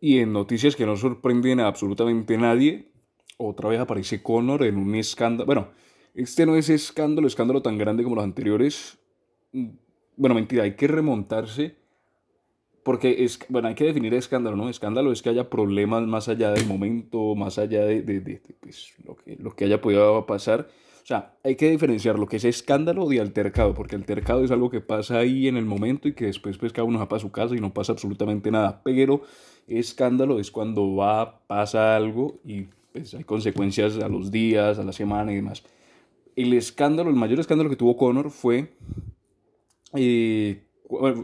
Y en noticias que no sorprenden a absolutamente nadie, otra vez aparece Conor en un escándalo. Bueno, este no es escándalo, escándalo tan grande como los anteriores. Bueno, mentira, hay que remontarse. Porque es, bueno, hay que definir escándalo, ¿no? Escándalo es que haya problemas más allá del momento, más allá de, de, de, pues, lo, que, lo que haya podido pasar. Sea, hay que diferenciar lo que es escándalo de altercado, porque altercado es algo que pasa ahí en el momento y que después pues cada uno va para su casa y no pasa absolutamente nada. Pero escándalo es cuando va, pasa algo y pues hay consecuencias a los días, a la semana y demás. El escándalo, el mayor escándalo que tuvo Conor fue, eh,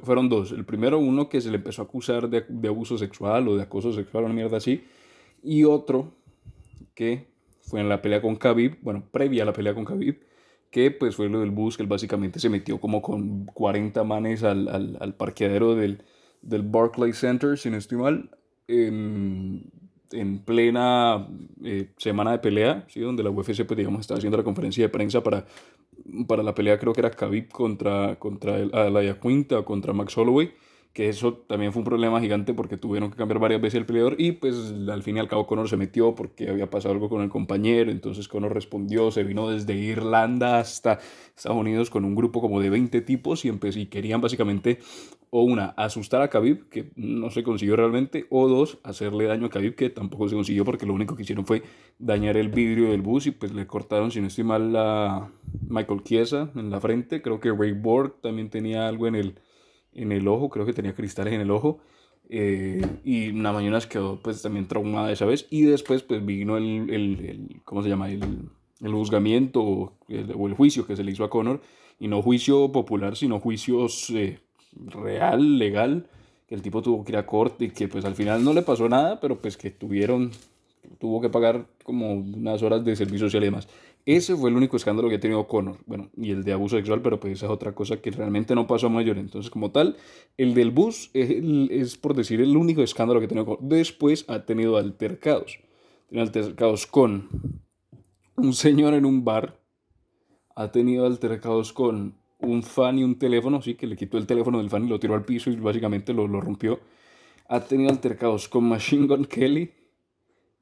fueron dos. El primero, uno que se le empezó a acusar de, de abuso sexual o de acoso sexual, una mierda así. Y otro que fue en la pelea con Khabib, bueno, previa a la pelea con Khabib, que pues fue lo del bus, que él básicamente se metió como con 40 manes al, al, al parqueadero del, del Barclays Center, si no estoy mal, en, en plena eh, semana de pelea, ¿sí? donde la UFC pues, digamos, estaba haciendo la conferencia de prensa para, para la pelea, creo que era Khabib contra, contra el, Alaya Quinta contra Max Holloway que eso también fue un problema gigante porque tuvieron que cambiar varias veces el peleador y pues al fin y al cabo Conor se metió porque había pasado algo con el compañero, entonces Conor respondió, se vino desde Irlanda hasta Estados Unidos con un grupo como de 20 tipos y, y querían básicamente o una, asustar a Khabib, que no se consiguió realmente, o dos, hacerle daño a Khabib, que tampoco se consiguió porque lo único que hicieron fue dañar el vidrio del bus y pues le cortaron, si no estoy mal, a Michael Chiesa en la frente, creo que Ray Borg también tenía algo en el en el ojo, creo que tenía cristales en el ojo. Eh, y una mañana quedó pues también traumada esa vez. Y después pues vino el, el, ¿cómo se llama? El, el juzgamiento o el, juicio que se le hizo a Connor. Y no juicio popular, sino juicios eh, real, legal. Que el tipo tuvo que ir a corte y que pues al final no le pasó nada, pero pues que tuvieron, tuvo que pagar como unas horas de servicio social y demás. Ese fue el único escándalo que ha tenido Conor. Bueno, y el de abuso sexual, pero pues esa es otra cosa que realmente no pasó a mayor. Entonces, como tal, el del bus es, por decir el único escándalo que ha tenido Conor. Después ha tenido altercados. Tiene altercados con un señor en un bar. Ha tenido altercados con un fan y un teléfono, sí, que le quitó el teléfono del fan y lo tiró al piso y básicamente lo, lo rompió. Ha tenido altercados con Machine Gun Kelly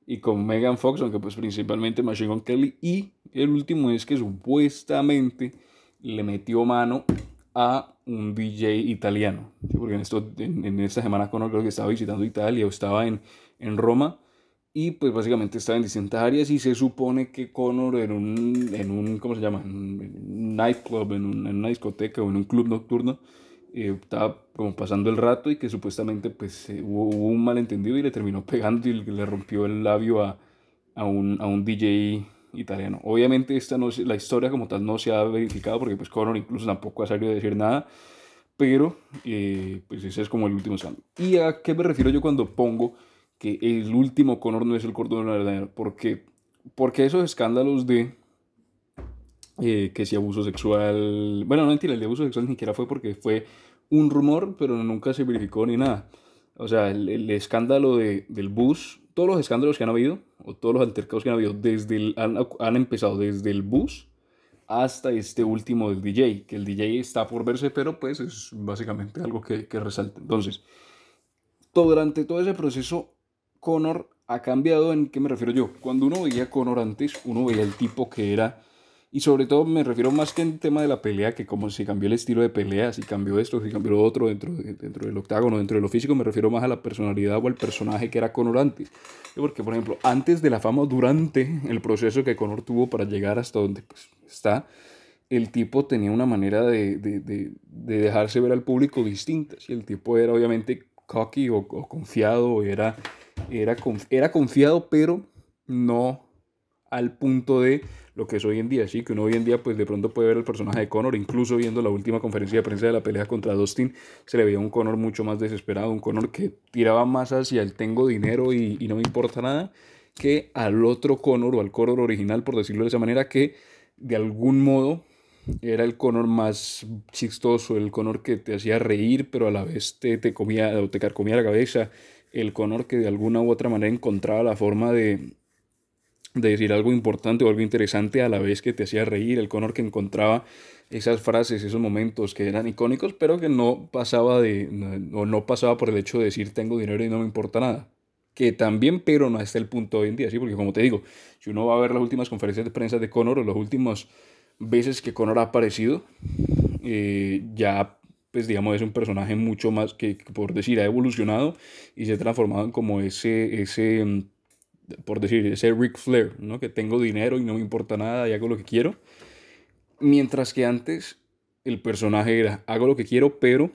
y con Megan Fox, aunque pues principalmente Machine Gun Kelly. Y el último es que supuestamente le metió mano a un DJ italiano. Porque en, esto, en, esta semana Conor creo que estaba visitando Italia o estaba en, en Roma. Y pues básicamente estaba en distintas áreas y se supone que Conor en un, en un ¿cómo se llama? En un nightclub, en, en una discoteca o en un club nocturno, eh, estaba como pasando el rato y que supuestamente pues eh, hubo, un malentendido y le terminó pegando y le rompió el labio a, a, un, a un DJ italiano. Obviamente esta no, la historia como tal no se ha verificado porque pues Conor incluso tampoco ha salido a decir nada, pero eh, pues ese es como el último escándalo. ¿Y a qué me refiero yo cuando pongo que el último Conor no es el cordón verdadero? Porque, porque esos escándalos de eh, que si abuso sexual, bueno, no mentira, el de abuso sexual ni siquiera fue porque fue un rumor, pero nunca se verificó ni nada. O sea, el, escándalo de, del bus, todos los escándalos que han habido, o todos los altercados que han habido, desde el, han, han, empezado desde el bus hasta este último del DJ, que el DJ está por verse, pero pues es básicamente algo que, que resalta. Entonces, todo, durante todo ese proceso, Conor ha cambiado en qué me refiero yo. Cuando uno veía a Conor antes, uno veía el tipo que era y sobre todo me refiero más que en tema de la pelea, que como si cambió el estilo de pelea, si cambió esto, si cambió lo otro dentro, dentro del octágono, dentro de lo físico, me refiero más a la personalidad o al personaje que era Conor antes. Porque, por ejemplo, antes de la fama, durante el proceso que Conor tuvo para llegar hasta donde pues, está, el tipo tenía una manera de, de, de, de dejarse ver al público distinta. Si el tipo era obviamente cocky o, o confiado, era, era, era confiado, pero no al punto de lo que es hoy en día, sí, que uno hoy en día pues de pronto puede ver el personaje de Conor, incluso viendo la última conferencia de prensa de la pelea contra Dustin, se le veía un Conor mucho más desesperado, un Conor que tiraba más hacia el tengo dinero y, no me importa nada, que al otro Conor o al Conor original, por decirlo de esa manera, que de algún modo era el Conor más chistoso, el Conor que te hacía reír, pero a la vez te, te comía o te carcomía la cabeza, el Conor que de alguna u otra manera encontraba la forma de, de decir algo importante o algo interesante a la vez que te hacía reír, el Conor que encontraba esas frases, esos momentos que eran icónicos, pero que no pasaba de o no pasaba por el hecho de decir tengo dinero y no me importa nada. que también, pero no hasta el punto hoy en día, ¿sí? Porque como te digo, si uno va a ver las últimas conferencias de prensa de Conor o las últimas veces que Conor ha aparecido, eh, ya, pues digamos, es un personaje mucho más que, por decir, ha evolucionado y se ha transformado en como ese, ese mm, por decir, ese Ric Flair, ¿no? Que tengo dinero y no me importa nada y hago lo que quiero. Mientras que antes el personaje era, hago lo que quiero, pero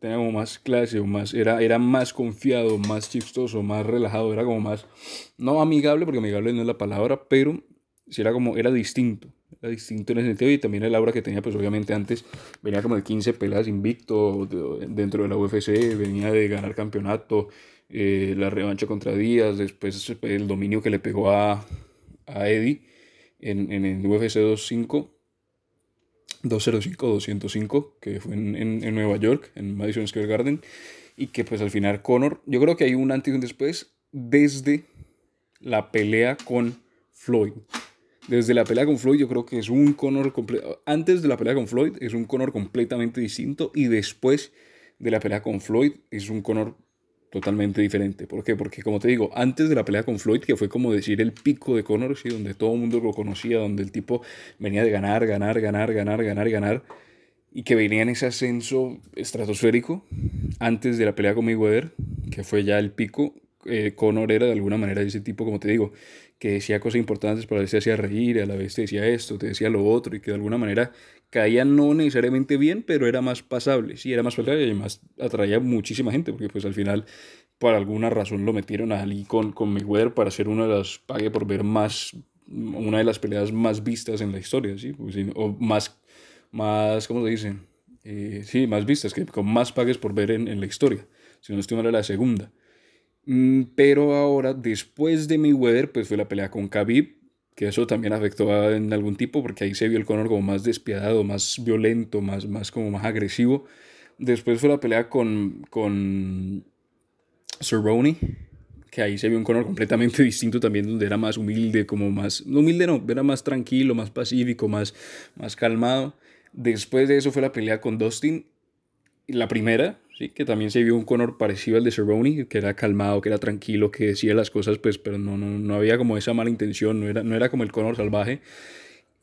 tenía como más clase, o más, era, era más confiado, más chistoso, más relajado, era como más, no amigable, porque amigable no es la palabra, pero sí era como, era distinto, era distinto en ese sentido, y también el aura que tenía, pues obviamente antes venía como de 15 peleas invicto dentro de la UFC, venía de ganar campeonato, eh, la revancha contra Díaz, después el dominio que le pegó a, a Eddie en, en el UFC 25 205-205, que fue en, en, Nueva York, en Madison Square Garden, y que pues al final Conor, yo creo que hay un antes y un después desde la pelea con Floyd. Desde la pelea con Floyd yo creo que es un Conor antes de la pelea con Floyd es un Conor completamente distinto y después de la pelea con Floyd es un Conor totalmente diferente. ¿Por qué? Porque como te digo, antes de la pelea con Floyd, que fue como decir el pico de Conor, ¿sí? donde todo el mundo lo conocía, donde el tipo venía de ganar, ganar, ganar, ganar, ganar ganar, y que venía en ese ascenso estratosférico, antes de la pelea con Mayweather, que fue ya el pico, eh, Conor era de alguna manera ese tipo, como te digo, que decía cosas importantes, pero a veces hacía reír, a la vez te decía esto, te decía lo otro, y que de alguna manera caía no necesariamente bien, pero era más pasable, sí, era más pasable y además atraía muchísima gente, porque pues al final por alguna razón lo metieron a Ali con, con Mayweather para ser una de las, pague por ver más, una de las peleas más vistas en la historia, ¿sí? Pues, o más, más, ¿cómo se dice? Eh, sí, más vistas, que con más pagues por ver en, en la historia, si no estoy mal, era la segunda. Mm, pero ahora, después de Mayweather, pues fue la pelea con Khabib, que eso también afectó en algún tipo, porque ahí se vio el Conor como más despiadado, más violento, más, más como más agresivo. Después fue la pelea con, con Cerrone, que ahí se vio un Conor completamente distinto también, donde era más humilde, como más, no humilde no, era más tranquilo, más pacífico, más, más calmado. Después de eso fue la pelea con Dustin, la primera, ¿sí? que también se vio un Conor parecido al de Cerrone, que era calmado, que era tranquilo, que decía las cosas, pues, pero no, no, no había como esa mala intención, no era, no era como el Conor salvaje.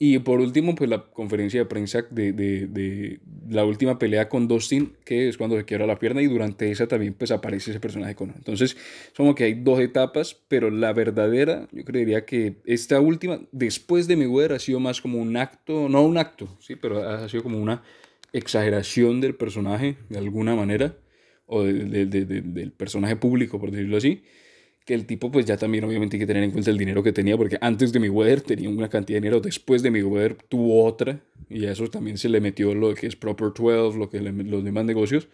Y por último, pues la conferencia de prensa de, de, de, la última pelea con Dustin, que es cuando se quiebra la pierna y durante esa también pues aparece ese personaje Conor. Entonces, como que hay dos etapas, pero la verdadera, yo creería que esta última, después de Mayweather, ha sido más como un acto, no un acto, sí, pero ha sido como una exageración del personaje de alguna manera, o del personaje público, por decirlo así, que el tipo pues ya también obviamente hay que tener en cuenta el dinero que tenía, porque antes de mi weather tenía una cantidad de dinero, después de mi weather tuvo otra, y a eso también se le metió lo que es Proper 12, lo que los demás negocios,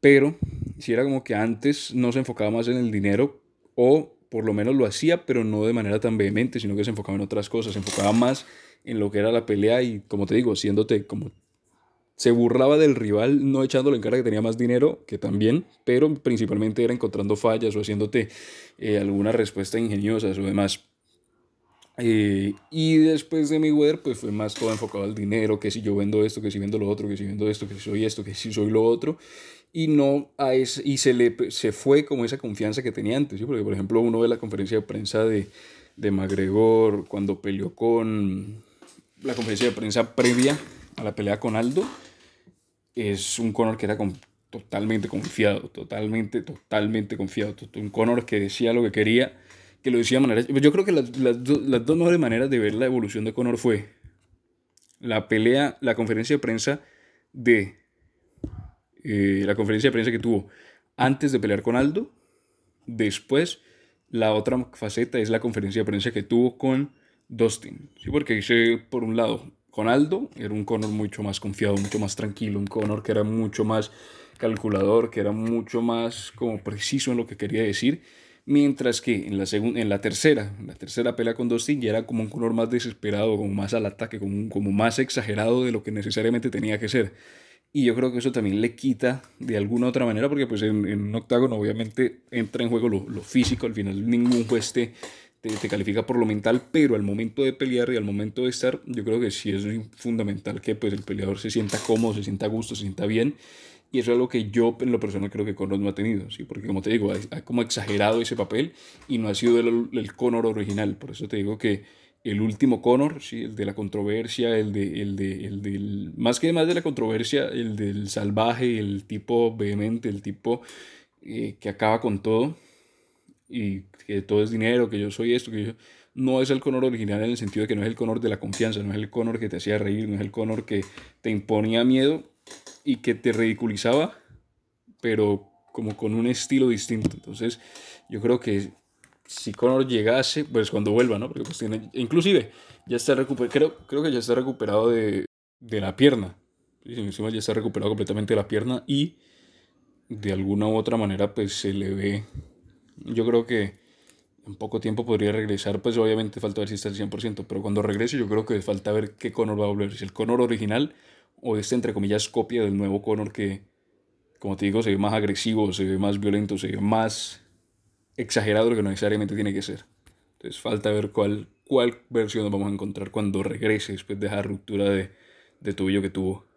pero si era como que antes no se enfocaba más en el dinero, o por lo menos lo hacía, pero no de manera tan vehemente, sino que se enfocaba en otras cosas, se enfocaba más en lo que era la pelea y como te digo, siéndote como se burlaba del rival no echándole en cara que tenía más dinero, que también, pero principalmente era encontrando fallas o haciéndote eh, alguna respuesta ingeniosa o demás. Eh, y después de mi weather, pues fue más todo enfocado al dinero, que si yo vendo esto, que si vendo lo otro, que si vendo esto, que si soy esto, que si soy lo otro. Y no a ese, y se le se fue como esa confianza que tenía antes, porque por ejemplo uno ve la conferencia de prensa de, de McGregor cuando peleó con la conferencia de prensa previa a la pelea con Aldo, es un Conor que era totalmente confiado, totalmente, totalmente confiado. Un Conor que decía lo que quería, que lo decía de manera... Yo creo que las, las, las dos mejores maneras de ver la evolución de Conor fue la pelea, la conferencia de prensa de... Eh, la conferencia de prensa que tuvo antes de pelear con Aldo, después la otra faceta es la conferencia de prensa que tuvo con Dustin, ¿sí? porque dice, por un lado, con Aldo era un Conor mucho más confiado, mucho más tranquilo, un Conor que era mucho más calculador, que era mucho más como preciso en lo que quería decir, mientras que en la, segunda, en la tercera, la tercera pelea con Dustin ya era como un Conor más desesperado, como más al ataque, como, como más exagerado de lo que necesariamente tenía que ser. Y yo creo que eso también le quita de alguna otra manera, porque pues en, en un octágono obviamente entra en juego lo, lo físico, al final ningún juez te, te, califica por lo mental, pero al momento de pelear y al momento de estar, yo creo que sí es fundamental que pues, el peleador se sienta cómodo, se sienta a gusto, se sienta bien Y eso es algo que yo en lo personal creo que Connor no ha tenido, ¿sí? porque como te digo, ha, como exagerado ese papel y no ha sido el, el Connor original. Por eso te digo que el último Connor, ¿sí? el de la controversia, el de, el de, el del, más que más de la controversia, el del salvaje, el tipo vehemente, el tipo eh, que acaba con todo y que todo es dinero, que yo soy esto, que yo... No es el Connor original en el sentido de que no es el Connor de la confianza, no es el Connor que te hacía reír, no es el Connor que te imponía miedo y que te ridiculizaba, pero como con un estilo distinto. Entonces, yo creo que si Conor llegase, pues cuando vuelva, ¿no? Porque pues tiene, inclusive ya está recuperado, creo, creo que ya está recuperado de, de la pierna. Si encima ya está recuperado completamente de la pierna y de alguna u otra manera pues se le ve, yo creo que en poco tiempo podría regresar, pues obviamente falta ver si está al 100%, pero cuando regrese yo creo que falta ver qué Conor va a volver, si el Conor original o este entre comillas copia del nuevo Conor que, como te digo, se ve más agresivo, se ve más violento, se ve más exagerado lo que necesariamente tiene que ser. Entonces falta ver cuál, cuál versión vamos a encontrar cuando regrese después de esa ruptura de, de tuyo que tuvo.